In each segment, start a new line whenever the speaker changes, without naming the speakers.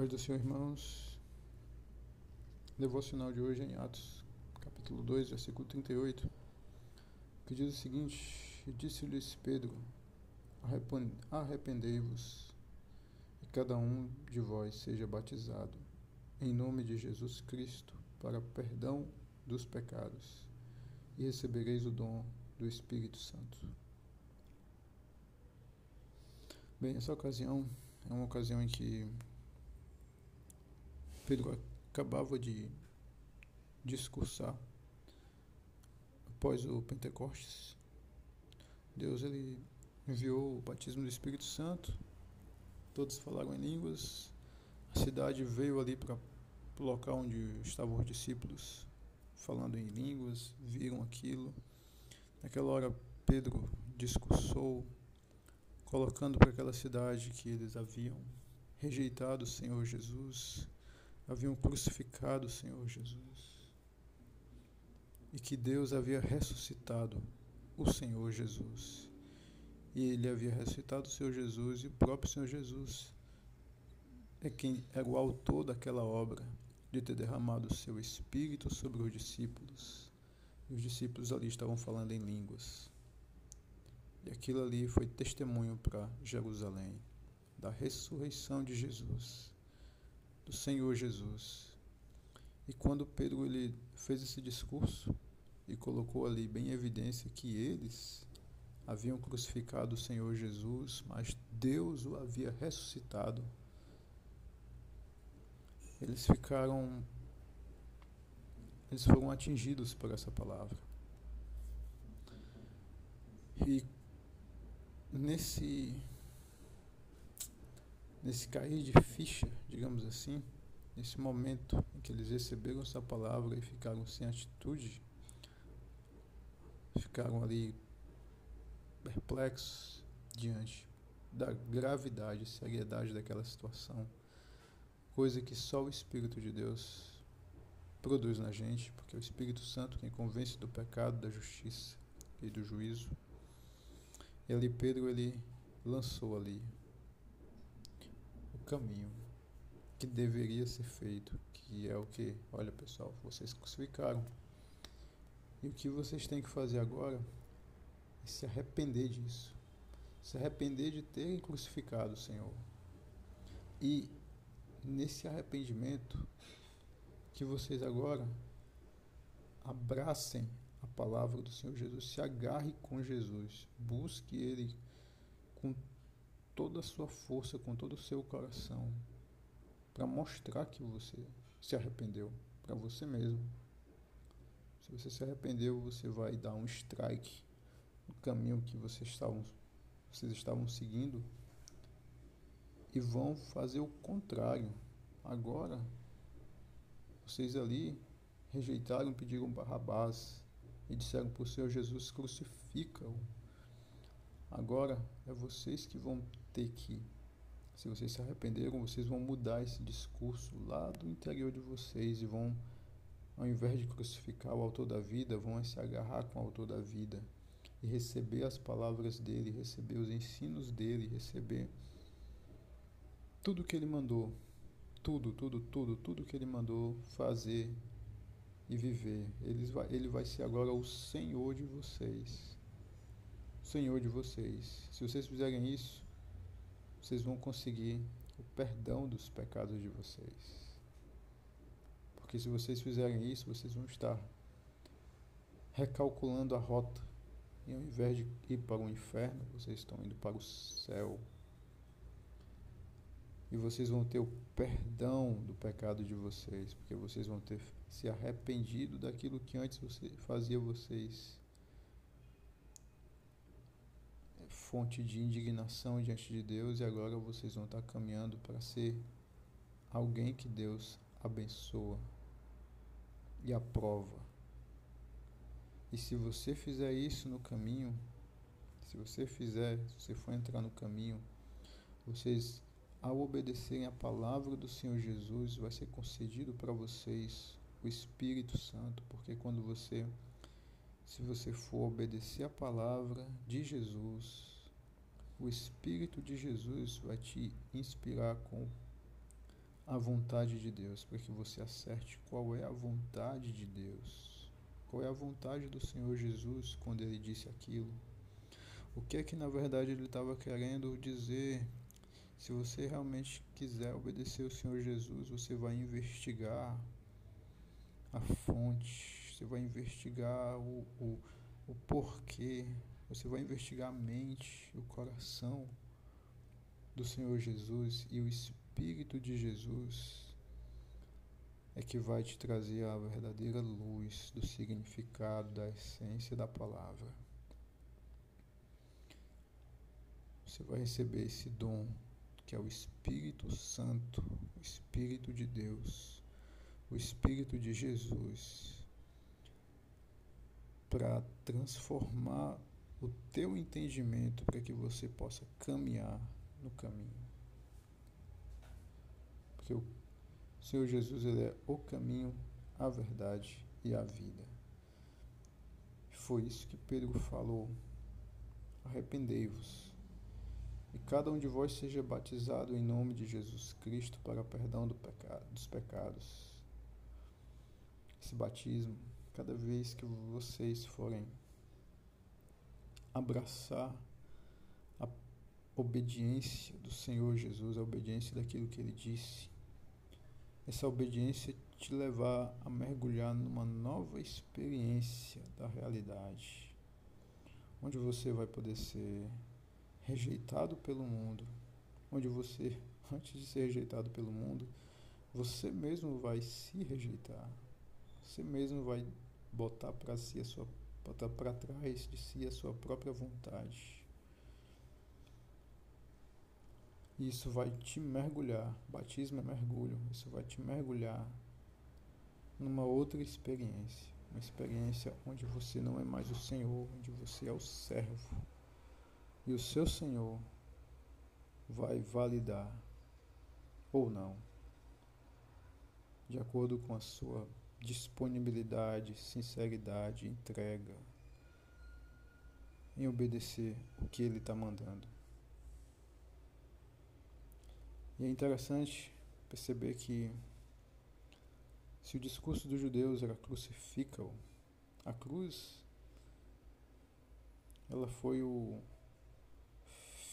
Paz do Senhor, irmãos. Devocional de hoje é em Atos, capítulo 2, versículo 38, que diz o seguinte: Disse-lhes Pedro: Arrependei-vos, e cada um de vós seja batizado, em nome de Jesus Cristo, para perdão dos pecados, e recebereis o dom do Espírito Santo. Bem, essa ocasião é uma ocasião em que Pedro acabava de discursar após o Pentecostes. Deus ele enviou o batismo do Espírito Santo. Todos falaram em línguas. A cidade veio ali para o local onde estavam os discípulos falando em línguas, viram aquilo. Naquela hora Pedro discursou, colocando para aquela cidade que eles haviam rejeitado o Senhor Jesus haviam crucificado o Senhor Jesus e que Deus havia ressuscitado o Senhor Jesus. E ele havia ressuscitado o Senhor Jesus e o próprio Senhor Jesus é quem era o autor daquela obra de ter derramado o seu espírito sobre os discípulos. E os discípulos ali estavam falando em línguas. E aquilo ali foi testemunho para Jerusalém da ressurreição de Jesus do Senhor Jesus. E quando Pedro ele fez esse discurso e colocou ali bem em evidência que eles haviam crucificado o Senhor Jesus, mas Deus o havia ressuscitado, eles ficaram eles foram atingidos por essa palavra. E nesse nesse cair de ficha, digamos assim, nesse momento em que eles receberam essa palavra e ficaram sem atitude, ficaram ali perplexos diante da gravidade e seriedade daquela situação, coisa que só o Espírito de Deus produz na gente, porque é o Espírito Santo quem convence do pecado, da justiça e do juízo. E ali Pedro ele lançou ali caminho que deveria ser feito, que é o que, olha pessoal, vocês crucificaram. E o que vocês têm que fazer agora é se arrepender disso. Se arrepender de terem crucificado o Senhor. E nesse arrependimento que vocês agora abracem a palavra do Senhor Jesus, se agarre com Jesus, busque ele com toda a sua força, com todo o seu coração, para mostrar que você se arrependeu para você mesmo. Se você se arrependeu, você vai dar um strike no caminho que vocês estavam, vocês estavam seguindo e vão fazer o contrário. Agora, vocês ali rejeitaram, pediram Barrabás e disseram para o Senhor Jesus: crucifica-o. Agora é vocês que vão ter que, se vocês se arrependeram, vocês vão mudar esse discurso lá do interior de vocês e vão, ao invés de crucificar o autor da vida, vão se agarrar com o autor da vida e receber as palavras dele, receber os ensinos dele, receber tudo que ele mandou, tudo, tudo, tudo, tudo que ele mandou fazer e viver. Ele vai, ele vai ser agora o Senhor de vocês. Senhor de vocês. Se vocês fizerem isso, vocês vão conseguir o perdão dos pecados de vocês. Porque se vocês fizerem isso, vocês vão estar recalculando a rota. E ao invés de ir para o inferno, vocês estão indo para o céu. E vocês vão ter o perdão do pecado de vocês, porque vocês vão ter se arrependido daquilo que antes você fazia vocês fonte de indignação diante de Deus e agora vocês vão estar caminhando para ser alguém que Deus abençoa e aprova. E se você fizer isso no caminho, se você fizer, se você for entrar no caminho, vocês, ao obedecerem a palavra do Senhor Jesus, vai ser concedido para vocês o Espírito Santo, porque quando você, se você for obedecer a palavra de Jesus, o Espírito de Jesus vai te inspirar com a vontade de Deus, para que você acerte qual é a vontade de Deus. Qual é a vontade do Senhor Jesus quando ele disse aquilo? O que é que na verdade ele estava querendo dizer? Se você realmente quiser obedecer o Senhor Jesus, você vai investigar a fonte, você vai investigar o, o, o porquê, você vai investigar a mente, o coração do Senhor Jesus e o Espírito de Jesus é que vai te trazer a verdadeira luz do significado, da essência da palavra. Você vai receber esse dom que é o Espírito Santo, o Espírito de Deus, o Espírito de Jesus, para transformar o teu entendimento para que você possa caminhar no caminho. Porque o Senhor Jesus ele é o caminho, a verdade e a vida. Foi isso que Pedro falou. Arrependei-vos e cada um de vós seja batizado em nome de Jesus Cristo para perdão do pecado, dos pecados. Esse batismo, cada vez que vocês forem abraçar a obediência do Senhor Jesus, a obediência daquilo que ele disse, essa obediência te levar a mergulhar numa nova experiência da realidade, onde você vai poder ser rejeitado pelo mundo, onde você, antes de ser rejeitado pelo mundo, você mesmo vai se rejeitar. Você mesmo vai botar para si a sua botar para trás de si a sua própria vontade. Isso vai te mergulhar. Batismo é mergulho. Isso vai te mergulhar numa outra experiência. Uma experiência onde você não é mais o Senhor, onde você é o servo e o seu Senhor vai validar ou não, de acordo com a sua disponibilidade, sinceridade, entrega em obedecer o que ele está mandando. E é interessante perceber que se o discurso dos judeus era crucifica-o, a cruz ela foi o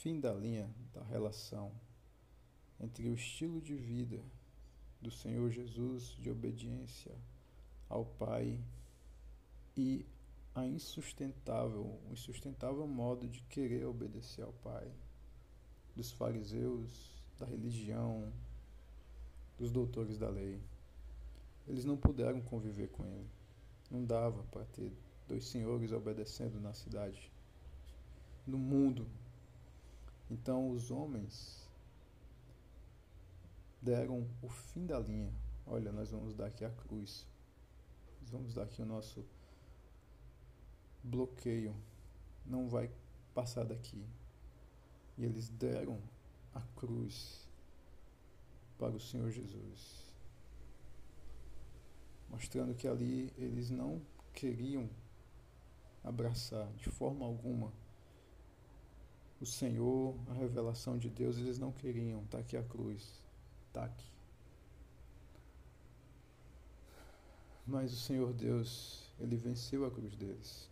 fim da linha da relação entre o estilo de vida do Senhor Jesus de obediência ao Pai e a insustentável, o insustentável modo de querer obedecer ao Pai dos fariseus, da religião, dos doutores da lei. Eles não puderam conviver com ele. Não dava para ter dois senhores obedecendo na cidade. No mundo então os homens deram o fim da linha. Olha, nós vamos dar aqui a cruz. Vamos dar aqui o nosso bloqueio. Não vai passar daqui. E eles deram a cruz para o Senhor Jesus. Mostrando que ali eles não queriam abraçar de forma alguma o Senhor, a revelação de Deus, eles não queriam. Está aqui a cruz. Está aqui. Mas o Senhor Deus, Ele venceu a cruz deles.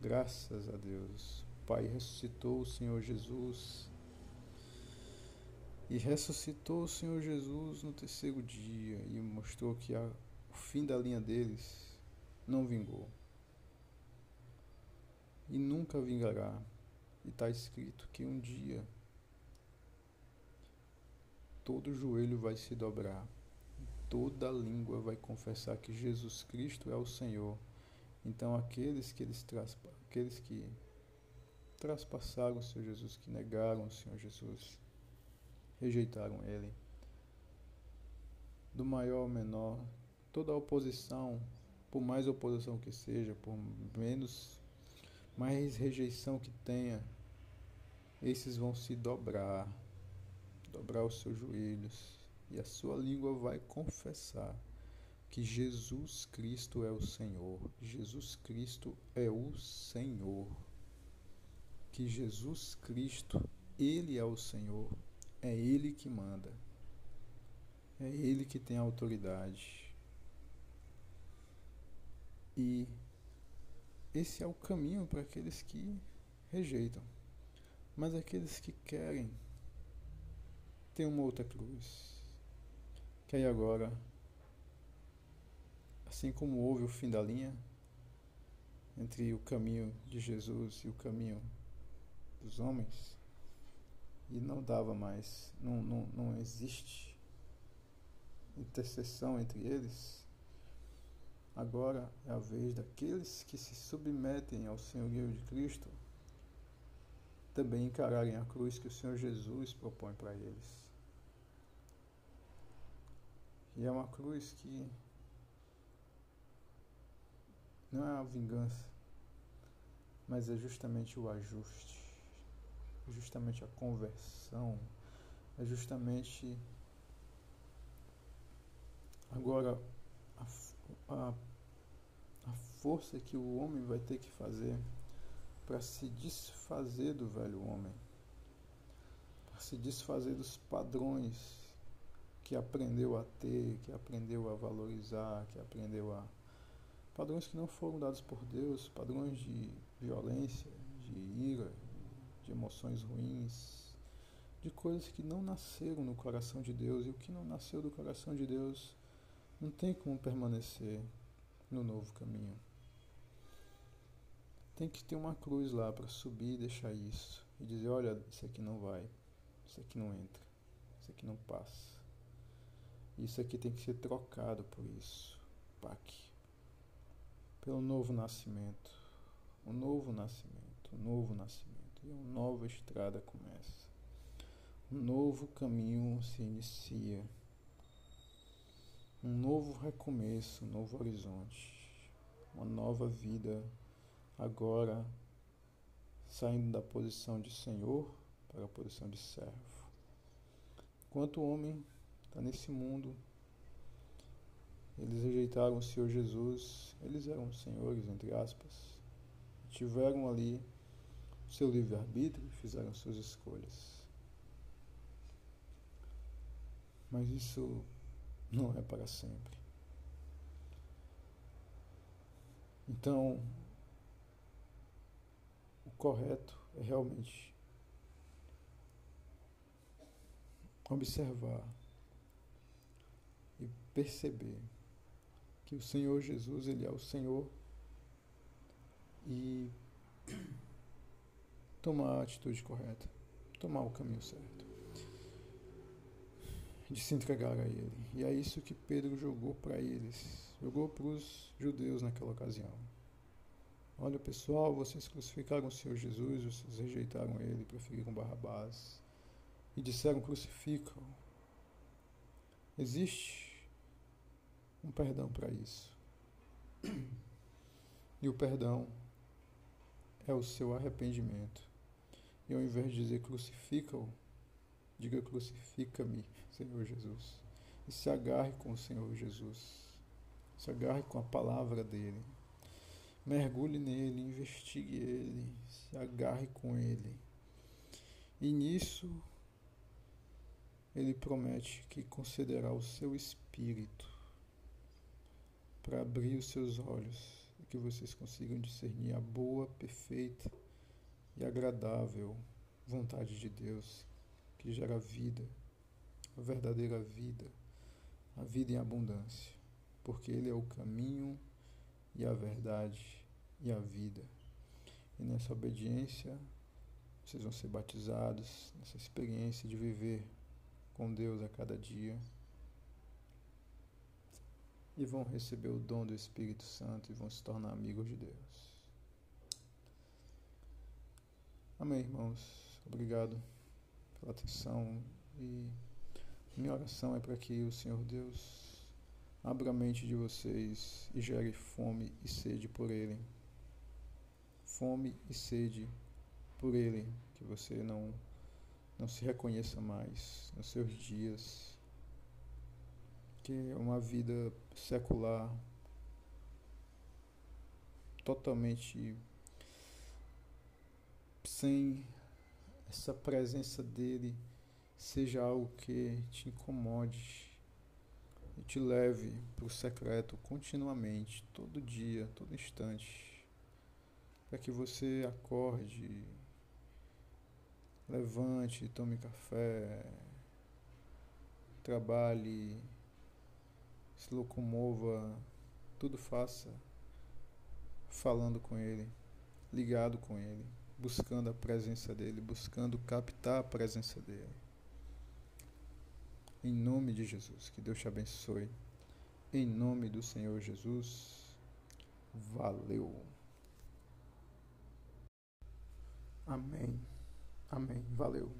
Graças a Deus. O Pai ressuscitou o Senhor Jesus. E ressuscitou o Senhor Jesus no terceiro dia e mostrou que a, o fim da linha deles não vingou. E nunca vingará. E está escrito que um dia todo joelho vai se dobrar, toda língua vai confessar que Jesus Cristo é o Senhor. Então aqueles que eles aqueles que traspassaram o Senhor Jesus, que negaram o Senhor Jesus, rejeitaram ele, do maior ao menor, toda oposição, por mais oposição que seja, por menos mais rejeição que tenha, esses vão se dobrar, dobrar os seus joelhos, e a sua língua vai confessar que Jesus Cristo é o Senhor. Jesus Cristo é o Senhor. Que Jesus Cristo, Ele é o Senhor. É Ele que manda. É Ele que tem autoridade. E esse é o caminho para aqueles que rejeitam. Mas aqueles que querem tem uma outra cruz. Que aí agora, assim como houve o fim da linha entre o caminho de Jesus e o caminho dos homens, e não dava mais, não, não, não existe intercessão entre eles, agora é a vez daqueles que se submetem ao senhorio de Cristo também encararem a cruz que o Senhor Jesus propõe para eles. E é uma cruz que não é a vingança, mas é justamente o ajuste, justamente a conversão, é justamente agora a, a, a força que o homem vai ter que fazer para se desfazer do velho homem, para se desfazer dos padrões que aprendeu a ter, que aprendeu a valorizar, que aprendeu a. Padrões que não foram dados por Deus, padrões de violência, de ira, de emoções ruins, de coisas que não nasceram no coração de Deus e o que não nasceu do coração de Deus não tem como permanecer no novo caminho. Tem que ter uma cruz lá para subir e deixar isso. E dizer: olha, isso aqui não vai, isso aqui não entra, isso aqui não passa. Isso aqui tem que ser trocado por isso. PAC. Pelo novo nascimento. O novo nascimento. O novo nascimento. E uma nova estrada começa. Um novo caminho se inicia. Um novo recomeço, um novo horizonte. Uma nova vida agora saindo da posição de Senhor para a posição de servo. Enquanto o homem está nesse mundo, eles rejeitaram o Senhor Jesus, eles eram senhores, entre aspas, tiveram ali o seu livre-arbítrio fizeram suas escolhas. Mas isso não é para sempre. Então, correto é realmente observar e perceber que o Senhor Jesus, ele é o Senhor e tomar a atitude correta, tomar o caminho certo, de se entregar a Ele. E é isso que Pedro jogou para eles, jogou para os judeus naquela ocasião. Olha pessoal, vocês crucificaram o Senhor Jesus, vocês rejeitaram ele, preferiram Barrabás e disseram crucificam. Existe um perdão para isso. E o perdão é o seu arrependimento. E ao invés de dizer crucifica-o, diga crucifica-me, Senhor Jesus. E se agarre com o Senhor Jesus. Se agarre com a palavra dele. Mergulhe nele, investigue ele, se agarre com ele. E nisso ele promete que concederá o seu espírito para abrir os seus olhos e que vocês consigam discernir a boa, perfeita e agradável vontade de Deus que gera vida, a verdadeira vida, a vida em abundância, porque Ele é o caminho e a verdade e a vida. E nessa obediência, vocês vão ser batizados, nessa experiência de viver com Deus a cada dia. E vão receber o dom do Espírito Santo e vão se tornar amigos de Deus. Amém, irmãos. Obrigado pela atenção. E minha oração é para que o Senhor Deus Abra a mente de vocês e gere fome e sede por Ele. Fome e sede por Ele, que você não, não se reconheça mais nos seus dias, que é uma vida secular totalmente sem essa presença dele seja algo que te incomode e te leve para o secreto continuamente, todo dia, todo instante, para que você acorde, levante, tome café, trabalhe, se locomova, tudo faça falando com Ele, ligado com Ele, buscando a presença dEle, buscando captar a presença dEle. Em nome de Jesus, que Deus te abençoe. Em nome do Senhor Jesus, valeu. Amém. Amém. Valeu.